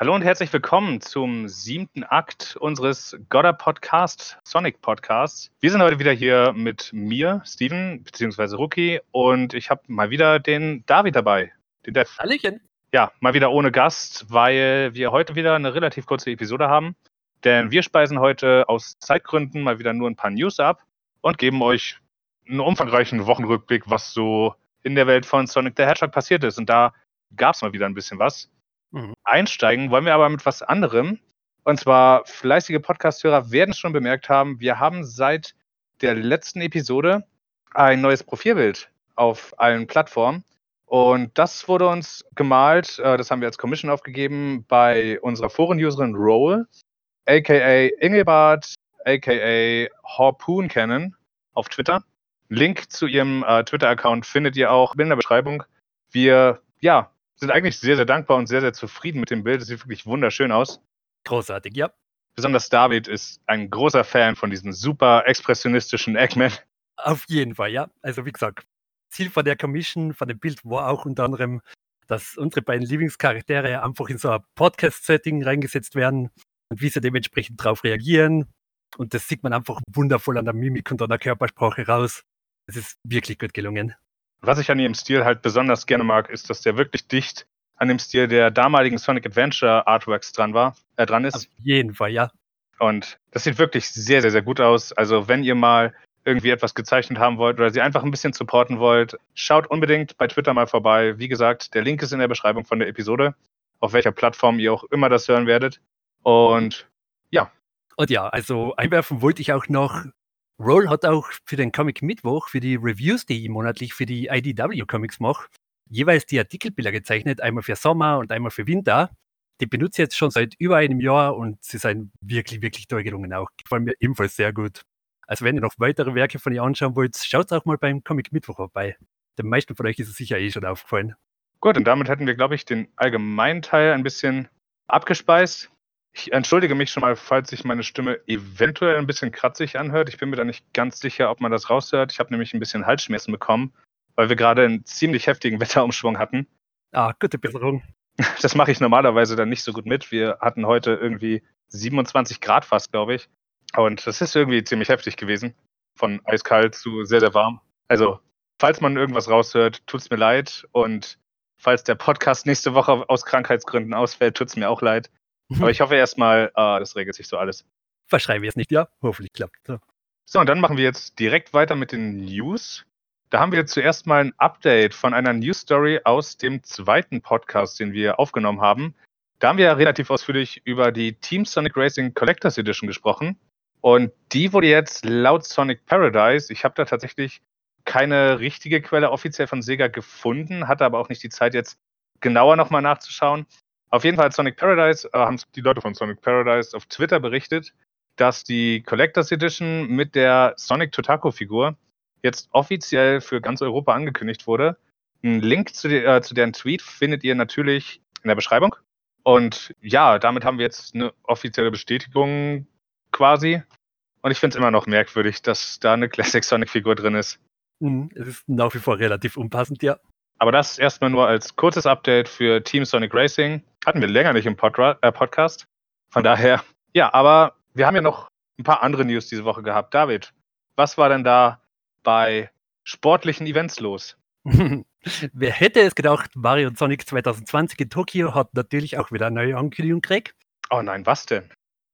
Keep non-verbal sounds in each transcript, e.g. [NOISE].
Hallo und herzlich willkommen zum siebten Akt unseres Godder Podcast, Sonic Podcasts. Wir sind heute wieder hier mit mir, Steven, beziehungsweise Rookie, und ich habe mal wieder den David dabei, den Dev. Hallöchen. Ja, mal wieder ohne Gast, weil wir heute wieder eine relativ kurze Episode haben. Denn wir speisen heute aus Zeitgründen mal wieder nur ein paar News ab und geben euch einen umfangreichen Wochenrückblick, was so in der Welt von Sonic the Hedgehog passiert ist. Und da gab es mal wieder ein bisschen was. Mhm. Einsteigen wollen wir aber mit was anderem. Und zwar fleißige Podcast-Hörer werden schon bemerkt haben, wir haben seit der letzten Episode ein neues Profilbild auf allen Plattformen. Und das wurde uns gemalt, äh, das haben wir als Commission aufgegeben bei unserer Foren-Userin Roll, aka Ingelbart, aka Harpoon Cannon auf Twitter. Link zu ihrem äh, Twitter-Account findet ihr auch in der Beschreibung. Wir, ja, sind eigentlich sehr, sehr dankbar und sehr, sehr zufrieden mit dem Bild. Es sieht wirklich wunderschön aus. Großartig, ja. Besonders David ist ein großer Fan von diesem super expressionistischen Eggman. Auf jeden Fall, ja. Also wie gesagt, Ziel von der Commission, von dem Bild war auch unter anderem, dass unsere beiden Lieblingscharaktere einfach in so ein Podcast-Setting reingesetzt werden und wie sie dementsprechend darauf reagieren. Und das sieht man einfach wundervoll an der Mimik und an der Körpersprache raus. Es ist wirklich gut gelungen. Was ich an ihrem Stil halt besonders gerne mag, ist, dass der wirklich dicht an dem Stil der damaligen Sonic Adventure Artworks dran war, äh, dran ist. Auf jeden Fall, ja. Und das sieht wirklich sehr, sehr, sehr gut aus. Also wenn ihr mal irgendwie etwas gezeichnet haben wollt oder sie einfach ein bisschen supporten wollt, schaut unbedingt bei Twitter mal vorbei. Wie gesagt, der Link ist in der Beschreibung von der Episode, auf welcher Plattform ihr auch immer das hören werdet. Und ja. Und ja, also einwerfen wollte ich auch noch, Roll hat auch für den Comic Mittwoch, für die Reviews, die ich monatlich für die IDW Comics mache, jeweils die Artikelbilder gezeichnet, einmal für Sommer und einmal für Winter. Die benutze ich jetzt schon seit über einem Jahr und sie sind wirklich, wirklich toll gelungen auch. Gefallen mir ebenfalls sehr gut. Also wenn ihr noch weitere Werke von ihr anschauen wollt, schaut auch mal beim Comic Mittwoch vorbei. Den meisten von euch ist es sicher eh schon aufgefallen. Gut, und damit hätten wir, glaube ich, den allgemeinen Teil ein bisschen abgespeist. Ich entschuldige mich schon mal, falls sich meine Stimme eventuell ein bisschen kratzig anhört. Ich bin mir da nicht ganz sicher, ob man das raushört. Ich habe nämlich ein bisschen Halsschmerzen bekommen, weil wir gerade einen ziemlich heftigen [LAUGHS] Wetterumschwung hatten. Ah, gute Besserung. [LAUGHS] Das mache ich normalerweise dann nicht so gut mit. Wir hatten heute irgendwie 27 Grad fast, glaube ich. Und das ist irgendwie ziemlich heftig gewesen. Von eiskalt zu sehr, sehr warm. Also, falls man irgendwas raushört, tut es mir leid. Und falls der Podcast nächste Woche aus Krankheitsgründen ausfällt, tut es mir auch leid. Aber ich hoffe erstmal, äh, das regelt sich so alles. Verschreiben wir es nicht, ja? Hoffentlich klappt es. So, und dann machen wir jetzt direkt weiter mit den News. Da haben wir zuerst mal ein Update von einer News Story aus dem zweiten Podcast, den wir aufgenommen haben. Da haben wir ja relativ ausführlich über die Team Sonic Racing Collectors Edition gesprochen. Und die wurde jetzt laut Sonic Paradise, ich habe da tatsächlich keine richtige Quelle offiziell von Sega gefunden, hatte aber auch nicht die Zeit, jetzt genauer nochmal nachzuschauen. Auf jeden Fall Sonic Paradise äh, haben die Leute von Sonic Paradise auf Twitter berichtet, dass die Collectors Edition mit der Sonic Totako-Figur jetzt offiziell für ganz Europa angekündigt wurde. Ein Link zu, die, äh, zu deren Tweet findet ihr natürlich in der Beschreibung. Und ja, damit haben wir jetzt eine offizielle Bestätigung quasi. Und ich finde es immer noch merkwürdig, dass da eine Classic Sonic-Figur drin ist. Mhm, es ist nach wie vor relativ unpassend, ja. Aber das erstmal nur als kurzes Update für Team Sonic Racing. Hatten wir länger nicht im Podra äh, Podcast. Von daher, ja, aber wir haben ja noch ein paar andere News diese Woche gehabt. David, was war denn da bei sportlichen Events los? [LAUGHS] Wer hätte es gedacht, Mario Sonic 2020 in Tokio hat natürlich auch wieder eine neue Ankündigung gekriegt. Oh nein, was denn?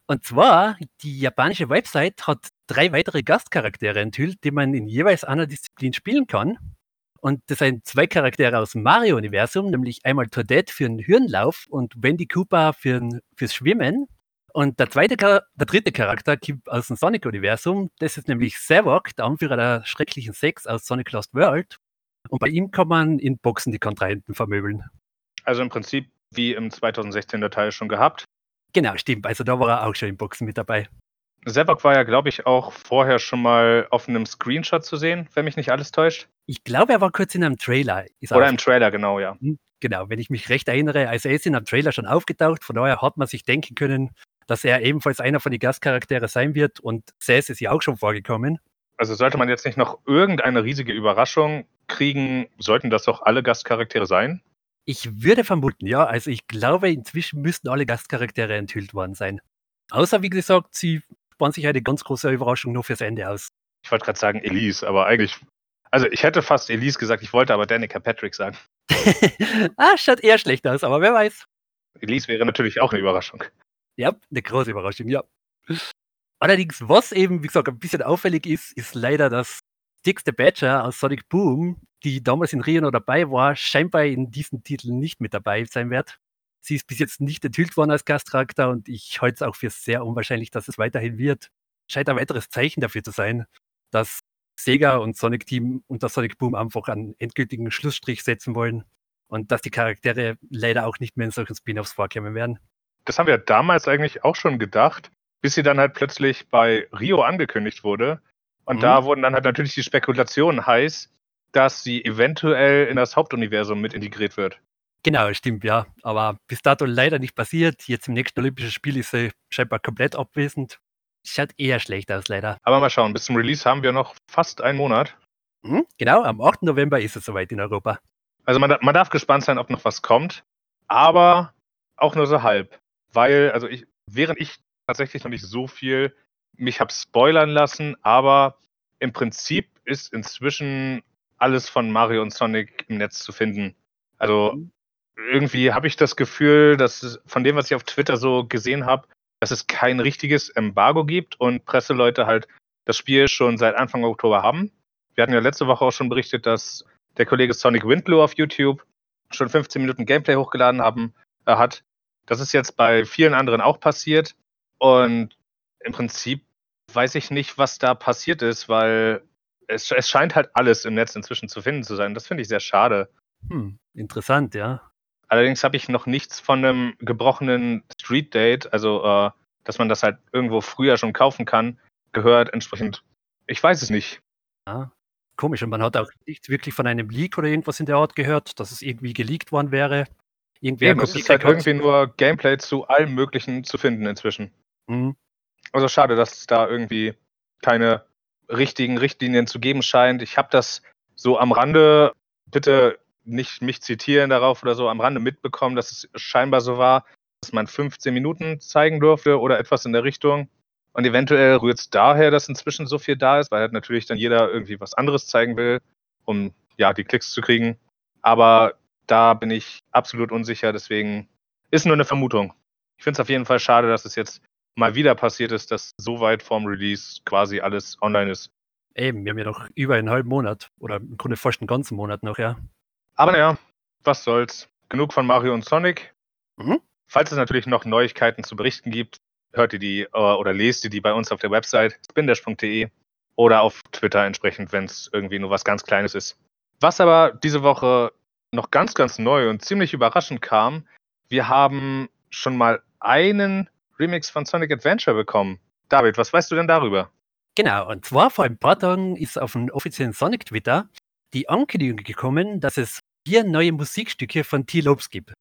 Und zwar, die japanische Website hat drei weitere Gastcharaktere enthüllt, die man in jeweils einer Disziplin spielen kann. Und das sind zwei Charaktere aus dem Mario-Universum, nämlich einmal Toadette für den Hirnlauf und Wendy Cooper für fürs Schwimmen. Und der zweite, der dritte Charakter kommt aus dem Sonic-Universum. Das ist nämlich Savok, der Anführer der schrecklichen Sex aus Sonic Lost World. Und bei ihm kann man in Boxen die Kontrahenten vermöbeln. Also im Prinzip wie im 2016er Teil schon gehabt. Genau, stimmt. Also da war er auch schon in Boxen mit dabei. Zavok war ja, glaube ich, auch vorher schon mal auf einem Screenshot zu sehen, wenn mich nicht alles täuscht. Ich glaube, er war kurz in einem Trailer. Oder im Trailer, genau, ja. Hm, genau, wenn ich mich recht erinnere, also er ist in einem Trailer schon aufgetaucht, von daher hat man sich denken können, dass er ebenfalls einer von den Gastcharaktere sein wird und Sass ist ja auch schon vorgekommen. Also sollte man jetzt nicht noch irgendeine riesige Überraschung kriegen, sollten das doch alle Gastcharaktere sein? Ich würde vermuten, ja. Also ich glaube, inzwischen müssten alle Gastcharaktere enthüllt worden sein. Außer, wie gesagt, sie sparen sich eine ganz große Überraschung nur fürs Ende aus. Ich wollte gerade sagen Elise, aber eigentlich. Also ich hätte fast Elise gesagt, ich wollte aber Danica Patrick sagen. [LAUGHS] ah, schaut eher schlecht aus, aber wer weiß. Elise wäre natürlich auch eine Überraschung. Ja, eine große Überraschung, ja. Allerdings, was eben, wie gesagt, ein bisschen auffällig ist, ist leider, dass Dix the Badger aus Sonic Boom, die damals in Rio noch dabei war, scheinbar in diesem Titel nicht mit dabei sein wird. Sie ist bis jetzt nicht enthüllt worden als Gastcharakter und ich halte es auch für sehr unwahrscheinlich, dass es weiterhin wird. Scheint ein weiteres Zeichen dafür zu sein, dass Sega und Sonic Team und das Sonic Boom einfach einen endgültigen Schlussstrich setzen wollen und dass die Charaktere leider auch nicht mehr in solchen Spin-offs vorkommen werden. Das haben wir damals eigentlich auch schon gedacht, bis sie dann halt plötzlich bei Rio angekündigt wurde. Und mhm. da wurden dann halt natürlich die Spekulationen heiß, dass sie eventuell in das Hauptuniversum mit integriert wird. Genau, stimmt, ja. Aber bis dato leider nicht passiert. Jetzt im nächsten Olympischen Spiel ist sie scheinbar komplett abwesend. Schaut eher schlecht aus, leider. Aber mal schauen, bis zum Release haben wir noch fast einen Monat. Mhm, genau, am 8. November ist es soweit in Europa. Also man, man darf gespannt sein, ob noch was kommt. Aber auch nur so halb. Weil, also ich, während ich tatsächlich noch nicht so viel mich habe spoilern lassen, aber im Prinzip ist inzwischen alles von Mario und Sonic im Netz zu finden. Also mhm. Irgendwie habe ich das Gefühl, dass von dem, was ich auf Twitter so gesehen habe, dass es kein richtiges Embargo gibt und Presseleute halt das Spiel schon seit Anfang Oktober haben. Wir hatten ja letzte Woche auch schon berichtet, dass der Kollege Sonic Windlow auf YouTube schon 15 Minuten Gameplay hochgeladen haben, äh, hat. Das ist jetzt bei vielen anderen auch passiert. Und im Prinzip weiß ich nicht, was da passiert ist, weil es, es scheint halt alles im Netz inzwischen zu finden zu sein. Das finde ich sehr schade. Hm, interessant, ja. Allerdings habe ich noch nichts von einem gebrochenen Street Date, also äh, dass man das halt irgendwo früher schon kaufen kann, gehört. Entsprechend, ich weiß es nicht. Ja, komisch. Und man hat auch nichts wirklich von einem Leak oder irgendwas in der Art gehört, dass es irgendwie geleakt worden wäre. Irgendwer Eben, es ist halt irgendwie nur Gameplay zu allem Möglichen zu finden inzwischen. Mhm. Also schade, dass es da irgendwie keine richtigen Richtlinien zu geben scheint. Ich habe das so am Rande, bitte nicht mich zitieren darauf oder so, am Rande mitbekommen, dass es scheinbar so war, dass man 15 Minuten zeigen durfte oder etwas in der Richtung. Und eventuell rührt es daher, dass inzwischen so viel da ist, weil halt natürlich dann jeder irgendwie was anderes zeigen will, um ja die Klicks zu kriegen. Aber da bin ich absolut unsicher, deswegen ist nur eine Vermutung. Ich finde es auf jeden Fall schade, dass es jetzt mal wieder passiert ist, dass so weit vorm Release quasi alles online ist. Eben, wir haben ja noch über einen halben Monat oder im Grunde fast einen ganzen Monat noch, ja. Aber naja, was soll's. Genug von Mario und Sonic. Mhm. Falls es natürlich noch Neuigkeiten zu berichten gibt, hört ihr die äh, oder lest ihr die bei uns auf der Website spindash.de oder auf Twitter entsprechend, wenn es irgendwie nur was ganz Kleines ist. Was aber diese Woche noch ganz, ganz neu und ziemlich überraschend kam, wir haben schon mal einen Remix von Sonic Adventure bekommen. David, was weißt du denn darüber? Genau, und zwar vor ein paar Tagen ist auf dem offiziellen Sonic-Twitter die Ankündigung gekommen, dass es vier neue Musikstücke von T-Lopes gibt.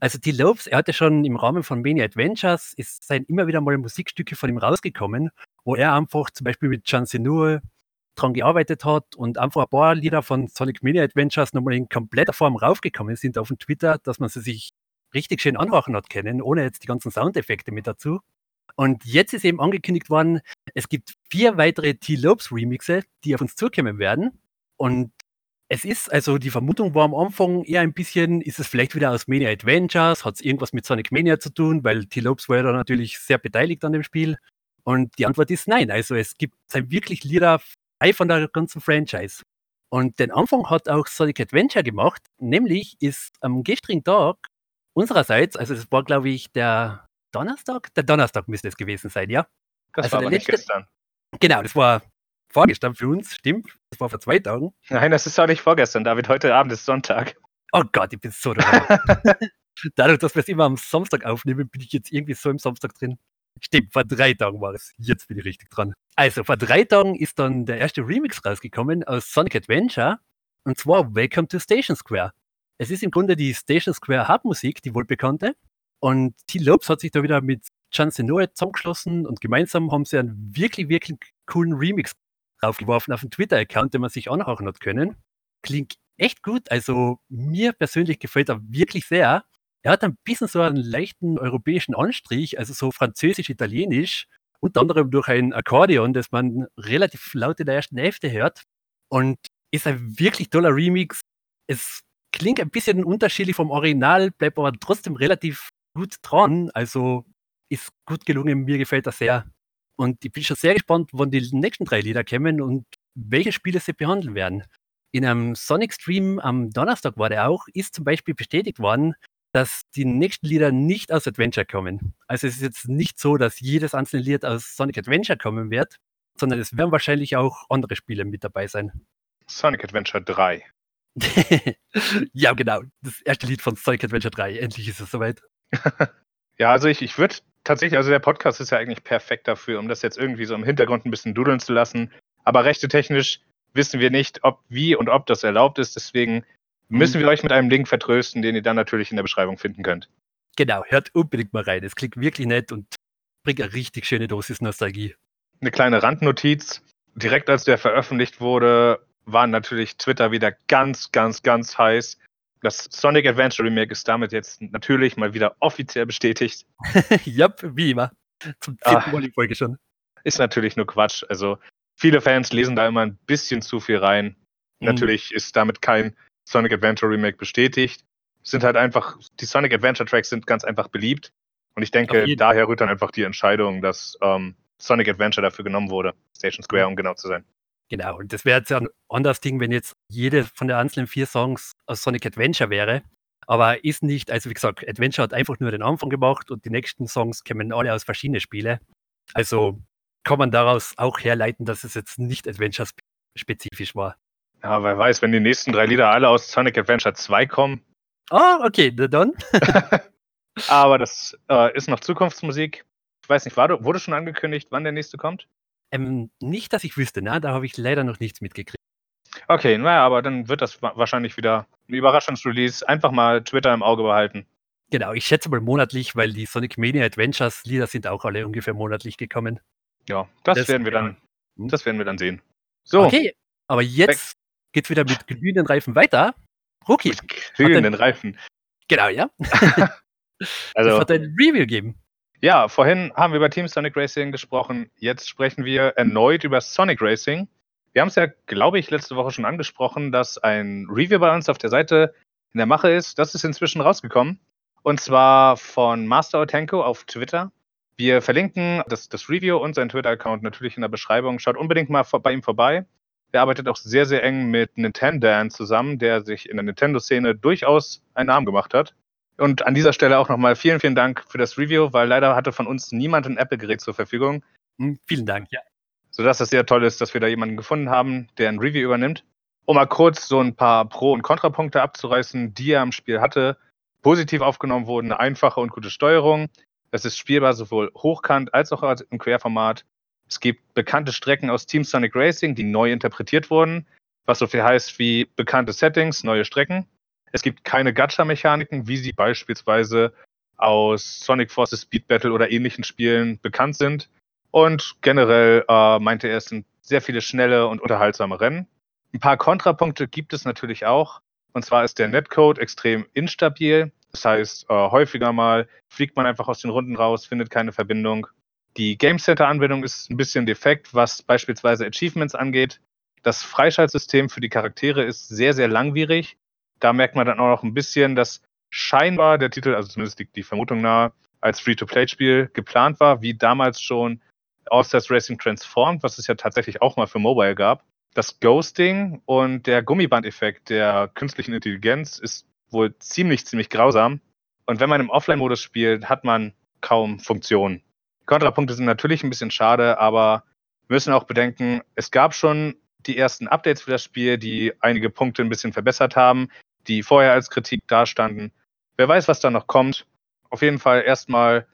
Also T-Lopes, er hatte schon im Rahmen von Mania Adventures, ist seien immer wieder mal Musikstücke von ihm rausgekommen, wo er einfach zum Beispiel mit Jan Senur dran gearbeitet hat und einfach ein paar Lieder von Sonic Mania Adventures nochmal in kompletter Form raufgekommen sind auf dem Twitter, dass man sie sich richtig schön anhören hat können, ohne jetzt die ganzen Soundeffekte mit dazu. Und jetzt ist eben angekündigt worden, es gibt vier weitere T-Lopes Remixe, die auf uns zukommen werden. Und es ist, also die Vermutung war am Anfang eher ein bisschen, ist es vielleicht wieder aus Mania Adventures, hat es irgendwas mit Sonic Mania zu tun, weil T-Lopes war ja da natürlich sehr beteiligt an dem Spiel. Und die Antwort ist nein. Also es gibt sein wirklich Lieder frei von der ganzen Franchise. Und den Anfang hat auch Sonic Adventure gemacht, nämlich ist am gestrigen Tag unsererseits, also es war, glaube ich, der Donnerstag? Der Donnerstag müsste es gewesen sein, ja? Das also war aber letzte, nicht gestern. Genau, das war vorgestern für uns, stimmt. Das war vor zwei Tagen. Nein, das ist auch nicht vorgestern, David. Heute Abend ist Sonntag. Oh Gott, ich bin so [LAUGHS] Dadurch, dass wir es immer am Samstag aufnehmen, bin ich jetzt irgendwie so im Samstag drin. Stimmt, vor drei Tagen war es. Jetzt bin ich richtig dran. Also, vor drei Tagen ist dann der erste Remix rausgekommen aus Sonic Adventure. Und zwar Welcome to Station Square. Es ist im Grunde die Station Square Hartmusik, die wohl bekannte. Und T. Lopes hat sich da wieder mit Chan Senoe zusammengeschlossen und gemeinsam haben sie einen wirklich, wirklich coolen Remix draufgeworfen auf den Twitter-Account, den man sich anhören hat können. Klingt echt gut. Also mir persönlich gefällt er wirklich sehr. Er hat ein bisschen so einen leichten europäischen Anstrich, also so französisch-italienisch, unter anderem durch ein Akkordeon, das man relativ laut in der ersten Hälfte hört. Und ist ein wirklich toller Remix. Es klingt ein bisschen unterschiedlich vom Original, bleibt aber trotzdem relativ gut dran. Also ist gut gelungen, mir gefällt das sehr. Und ich bin schon sehr gespannt, wann die nächsten drei Lieder kommen und welche Spiele sie behandeln werden. In einem Sonic Stream am Donnerstag war der auch, ist zum Beispiel bestätigt worden, dass die nächsten Lieder nicht aus Adventure kommen. Also es ist jetzt nicht so, dass jedes einzelne Lied aus Sonic Adventure kommen wird, sondern es werden wahrscheinlich auch andere Spiele mit dabei sein. Sonic Adventure 3. [LAUGHS] ja, genau. Das erste Lied von Sonic Adventure 3. Endlich ist es soweit. [LAUGHS] ja, also ich, ich würde tatsächlich, also der Podcast ist ja eigentlich perfekt dafür, um das jetzt irgendwie so im Hintergrund ein bisschen dudeln zu lassen. Aber rechte technisch wissen wir nicht, ob, wie und ob das erlaubt ist. Deswegen müssen wir euch mit einem Link vertrösten, den ihr dann natürlich in der Beschreibung finden könnt. Genau, hört unbedingt mal rein. Es klingt wirklich nett und bringt eine richtig schöne Dosis Nostalgie. Eine kleine Randnotiz. Direkt als der veröffentlicht wurde, war natürlich Twitter wieder ganz, ganz, ganz heiß. Das Sonic Adventure Remake ist damit jetzt natürlich mal wieder offiziell bestätigt. [LAUGHS] ja, wie immer. Zum zehnten Mal die Folge schon. Ist natürlich nur Quatsch. Also viele Fans lesen da immer ein bisschen zu viel rein. Mhm. Natürlich ist damit kein Sonic Adventure Remake bestätigt. Es sind halt einfach, die Sonic Adventure Tracks sind ganz einfach beliebt. Und ich denke, daher rührt dann einfach die Entscheidung, dass ähm, Sonic Adventure dafür genommen wurde. Station Square, um genau zu sein. Genau, und das wäre jetzt ein anderes Ding, wenn jetzt jede von den einzelnen vier Songs aus Sonic Adventure wäre. Aber ist nicht, also wie gesagt, Adventure hat einfach nur den Anfang gemacht und die nächsten Songs kommen alle aus verschiedenen Spielen. Also kann man daraus auch herleiten, dass es jetzt nicht Adventure-spezifisch war. Ja, wer weiß, wenn die nächsten drei Lieder alle aus Sonic Adventure 2 kommen. Ah, oh, okay, dann. [LAUGHS] Aber das äh, ist noch Zukunftsmusik. Ich weiß nicht, war, wurde schon angekündigt, wann der nächste kommt? Ähm, nicht, dass ich wüsste, ne? Da habe ich leider noch nichts mitgekriegt. Okay, naja, aber dann wird das wahrscheinlich wieder ein Überraschungsrelease. Einfach mal Twitter im Auge behalten. Genau, ich schätze mal monatlich, weil die Sonic Mania Adventures Lieder sind auch alle ungefähr monatlich gekommen. Ja, das, das werden wir dann, hm? das werden wir dann sehen. So. Okay, aber jetzt geht es wieder mit glühenden Reifen weiter. Rookie. Mit glühenden Reifen. Genau, ja. [LAUGHS] also, das hat ein Review gegeben. Ja, vorhin haben wir über Team Sonic Racing gesprochen. Jetzt sprechen wir erneut über Sonic Racing. Wir haben es ja, glaube ich, letzte Woche schon angesprochen, dass ein Review bei uns auf der Seite in der Mache ist. Das ist inzwischen rausgekommen. Und zwar von Master Otenko auf Twitter. Wir verlinken das, das Review und seinen Twitter-Account natürlich in der Beschreibung. Schaut unbedingt mal bei ihm vorbei. Er arbeitet auch sehr, sehr eng mit Nintendo zusammen, der sich in der Nintendo-Szene durchaus einen Namen gemacht hat. Und an dieser Stelle auch nochmal vielen, vielen Dank für das Review, weil leider hatte von uns niemand ein Apple-Gerät zur Verfügung. Hm, vielen Dank, ja. Sodass es sehr toll ist, dass wir da jemanden gefunden haben, der ein Review übernimmt. Um mal kurz so ein paar Pro- und Kontrapunkte abzureißen, die er am Spiel hatte. Positiv aufgenommen wurden eine einfache und gute Steuerung. Es ist spielbar sowohl hochkant als auch im Querformat. Es gibt bekannte Strecken aus Team Sonic Racing, die neu interpretiert wurden, was so viel heißt wie bekannte Settings, neue Strecken. Es gibt keine Gacha-Mechaniken, wie sie beispielsweise aus Sonic Forces Speed Battle oder ähnlichen Spielen bekannt sind. Und generell äh, meinte er, es sind sehr viele schnelle und unterhaltsame Rennen. Ein paar Kontrapunkte gibt es natürlich auch. Und zwar ist der Netcode extrem instabil. Das heißt, äh, häufiger mal fliegt man einfach aus den Runden raus, findet keine Verbindung. Die Game Center-Anwendung ist ein bisschen defekt, was beispielsweise Achievements angeht. Das Freischaltsystem für die Charaktere ist sehr, sehr langwierig da merkt man dann auch noch ein bisschen, dass scheinbar der Titel, also zumindest liegt die Vermutung nahe, als Free-to-Play-Spiel geplant war, wie damals schon All-Stars Racing Transformed, was es ja tatsächlich auch mal für Mobile gab. Das Ghosting und der Gummiband-Effekt der künstlichen Intelligenz ist wohl ziemlich, ziemlich grausam. Und wenn man im Offline-Modus spielt, hat man kaum Funktionen. Kontrapunkte sind natürlich ein bisschen schade, aber wir müssen auch bedenken, es gab schon die ersten Updates für das Spiel, die einige Punkte ein bisschen verbessert haben die vorher als Kritik dastanden. Wer weiß, was da noch kommt. Auf jeden Fall erstmal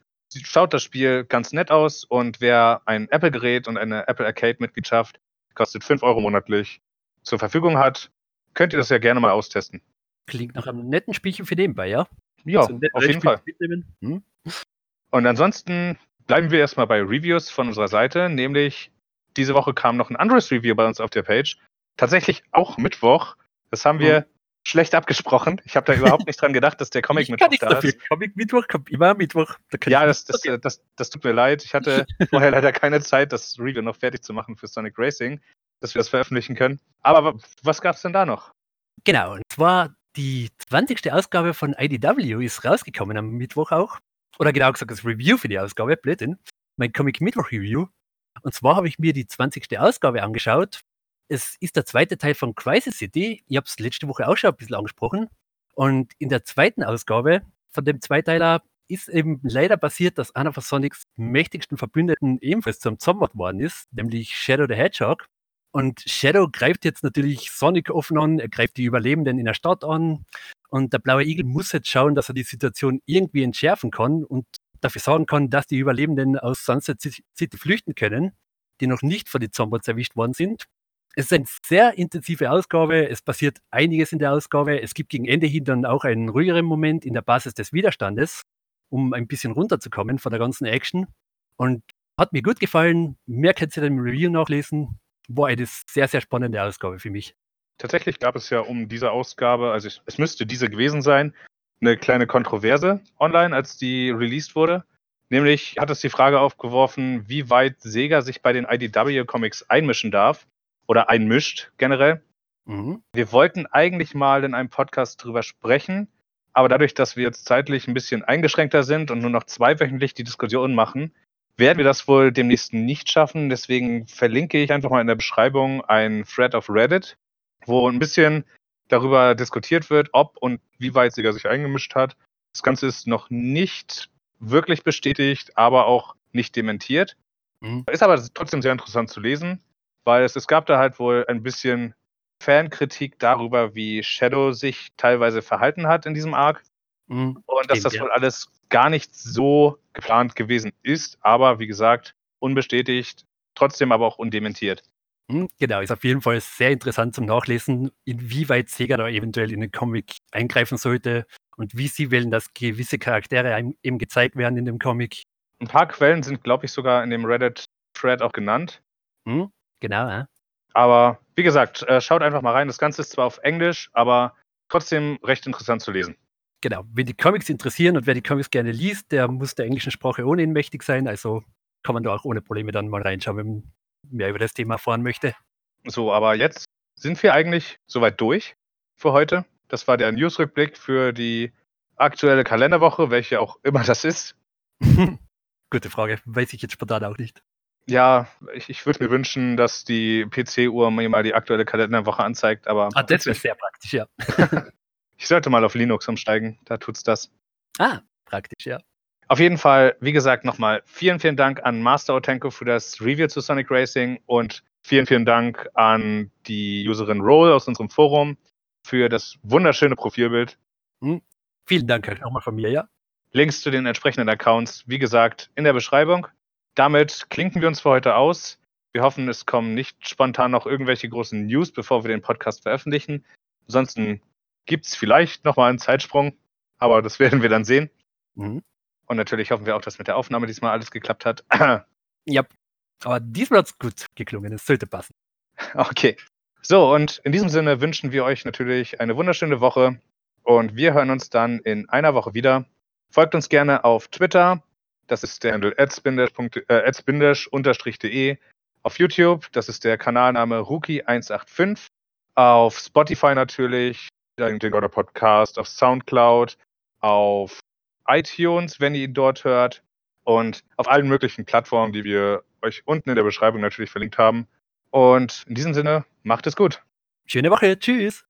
schaut das Spiel ganz nett aus und wer ein Apple-Gerät und eine Apple Arcade-Mitgliedschaft, kostet 5 Euro monatlich, zur Verfügung hat, könnt ihr das ja gerne mal austesten. Klingt nach einem netten Spielchen für nebenbei, ja? Ja, also auf jeden Fall. Hm? Und ansonsten bleiben wir erstmal bei Reviews von unserer Seite, nämlich diese Woche kam noch ein anderes Review bei uns auf der Page. Tatsächlich auch Mittwoch Das haben wir schlecht abgesprochen. Ich habe da überhaupt nicht dran gedacht, dass der Comic Ich mit kann nichts dafür. Comic Mittwoch kommt immer Mittwoch. Da Ja, das, das, das, das tut mir leid. Ich hatte [LAUGHS] vorher leider keine Zeit, das Review noch fertig zu machen für Sonic Racing, dass wir das veröffentlichen können. Aber wa- was gab's denn da noch? Genau, und zwar die 20. Ausgabe von IDW ist rausgekommen am Mittwoch auch. Oder genau gesagt, das Review für die Ausgabe, Blödsinn. Mein Comic Mittwoch Review. Und zwar habe ich mir die 20. Ausgabe angeschaut. Es ist der zweite Teil von Crisis City. Ich habe es letzte Woche auch schon ein bisschen angesprochen. Und in der zweiten Ausgabe von dem Zweiteiler ist eben leider passiert, dass einer von Sonics mächtigsten Verbündeten ebenfalls zum Zombot worden ist, nämlich Shadow the Hedgehog. Und Shadow greift jetzt natürlich Sonic offen an, er greift die Überlebenden in der Stadt an. Und der blaue Igel muss jetzt schauen, dass er die Situation irgendwie entschärfen kann und dafür sorgen kann, dass die Überlebenden aus Sunset Ci- City flüchten können, die noch nicht von den Zombots erwischt worden sind. Es ist eine sehr intensive Ausgabe, es passiert einiges in der Ausgabe. Es gibt gegen Ende hin dann auch einen ruhigeren Moment in der Basis des Widerstandes, um ein bisschen runterzukommen von der ganzen Action. Und hat mir gut gefallen. Mehr könnt ihr dann im Review nachlesen. War eine sehr, sehr spannende Ausgabe für mich. Tatsächlich gab es ja um diese Ausgabe, also es müsste diese gewesen sein, eine kleine Kontroverse online, als die released wurde. Nämlich hat es die Frage aufgeworfen, wie weit Sega sich bei den IDW-Comics einmischen darf oder einmischt generell. Mhm. Wir wollten eigentlich mal in einem Podcast drüber sprechen, aber dadurch, dass wir jetzt zeitlich ein bisschen eingeschränkter sind und nur noch zweiwöchentlich die Diskussion machen, werden wir das wohl demnächst nicht schaffen. Deswegen verlinke ich einfach mal in der Beschreibung einen Thread auf Reddit, wo ein bisschen darüber diskutiert wird, ob und wie weit Sega sich eingemischt hat. Das Ganze ist noch nicht wirklich bestätigt, aber auch nicht dementiert. Mhm. Ist aber trotzdem sehr interessant zu lesen, weil es, es gab da halt wohl ein bisschen Fankritik darüber, wie Shadow sich teilweise verhalten hat in diesem Arc. Mhm. Und dass das wohl alles gar nicht so geplant gewesen ist, aber wie gesagt, unbestätigt, trotzdem aber auch undementiert. Mhm, Genau, ist auf jeden Fall sehr interessant zum Nachlesen, inwieweit Sega da eventuell in den Comic eingreifen sollte und wie sie wollen, dass gewisse Charaktere einem eben gezeigt werden in dem Comic. Ein paar Quellen sind, glaube ich, sogar in dem Reddit-Thread auch genannt. Mhm, Genau, ja. Aber wie gesagt, äh, schaut einfach mal rein. Das Ganze ist zwar auf Englisch, aber trotzdem recht interessant zu lesen. Genau. Wenn die Comics interessieren und wer die Comics gerne liest, der muss der englischen Sprache ohnehin mächtig sein. Also kann man da auch ohne Probleme dann mal reinschauen, wenn man mehr über das Thema erfahren möchte. So, aber jetzt sind wir eigentlich soweit durch für heute. Das war der Newsrückblick für die aktuelle Kalenderwoche, welche auch immer das ist. [LAUGHS] Gute Frage. Weiß ich jetzt spontan auch nicht. Ja, ich, ich würde mir wünschen, dass die PC-Uhr mir mal die aktuelle Kalenderwoche anzeigt, aber Ah, das wäre sehr praktisch, ja. [LAUGHS] ich sollte mal auf Linux umsteigen, da tut's das. Ah, praktisch, ja. Auf jeden Fall, wie gesagt, nochmal vielen, vielen Dank an Master Otenko für das Review zu Sonic Racing und vielen, vielen Dank an die Userin Roll aus unserem Forum für das wunderschöne Profilbild. Vielen Dank halt nochmal von mir, ja. Links zu den entsprechenden Accounts, wie gesagt, in der Beschreibung. Damit klinken wir uns für heute aus. Wir hoffen, es kommen nicht spontan noch irgendwelche großen News, bevor wir den Podcast veröffentlichen. Ansonsten gibt es vielleicht nochmal einen Zeitsprung, aber das [LAUGHS] werden wir dann sehen. Mhm. Und natürlich hoffen wir auch, dass mit der Aufnahme diesmal alles geklappt hat. [CLEARS THROAT] Ja. Aber diesmal hat es gut geklungen. Es sollte passen. okay. So, und in diesem Sinne wünschen wir euch natürlich eine wunderschöne Woche und wir hören uns dann in einer Woche wieder. Folgt uns gerne auf Twitter, das ist der Handle adsbindisch-de. Auf YouTube, das ist der Kanalname Rookie185. Auf Spotify natürlich, den Gotter Podcast, auf Soundcloud, auf iTunes, wenn ihr ihn dort hört und auf allen möglichen Plattformen, die wir euch unten in der Beschreibung natürlich verlinkt haben. Und in diesem Sinne, macht es gut. Schöne Woche. Tschüss.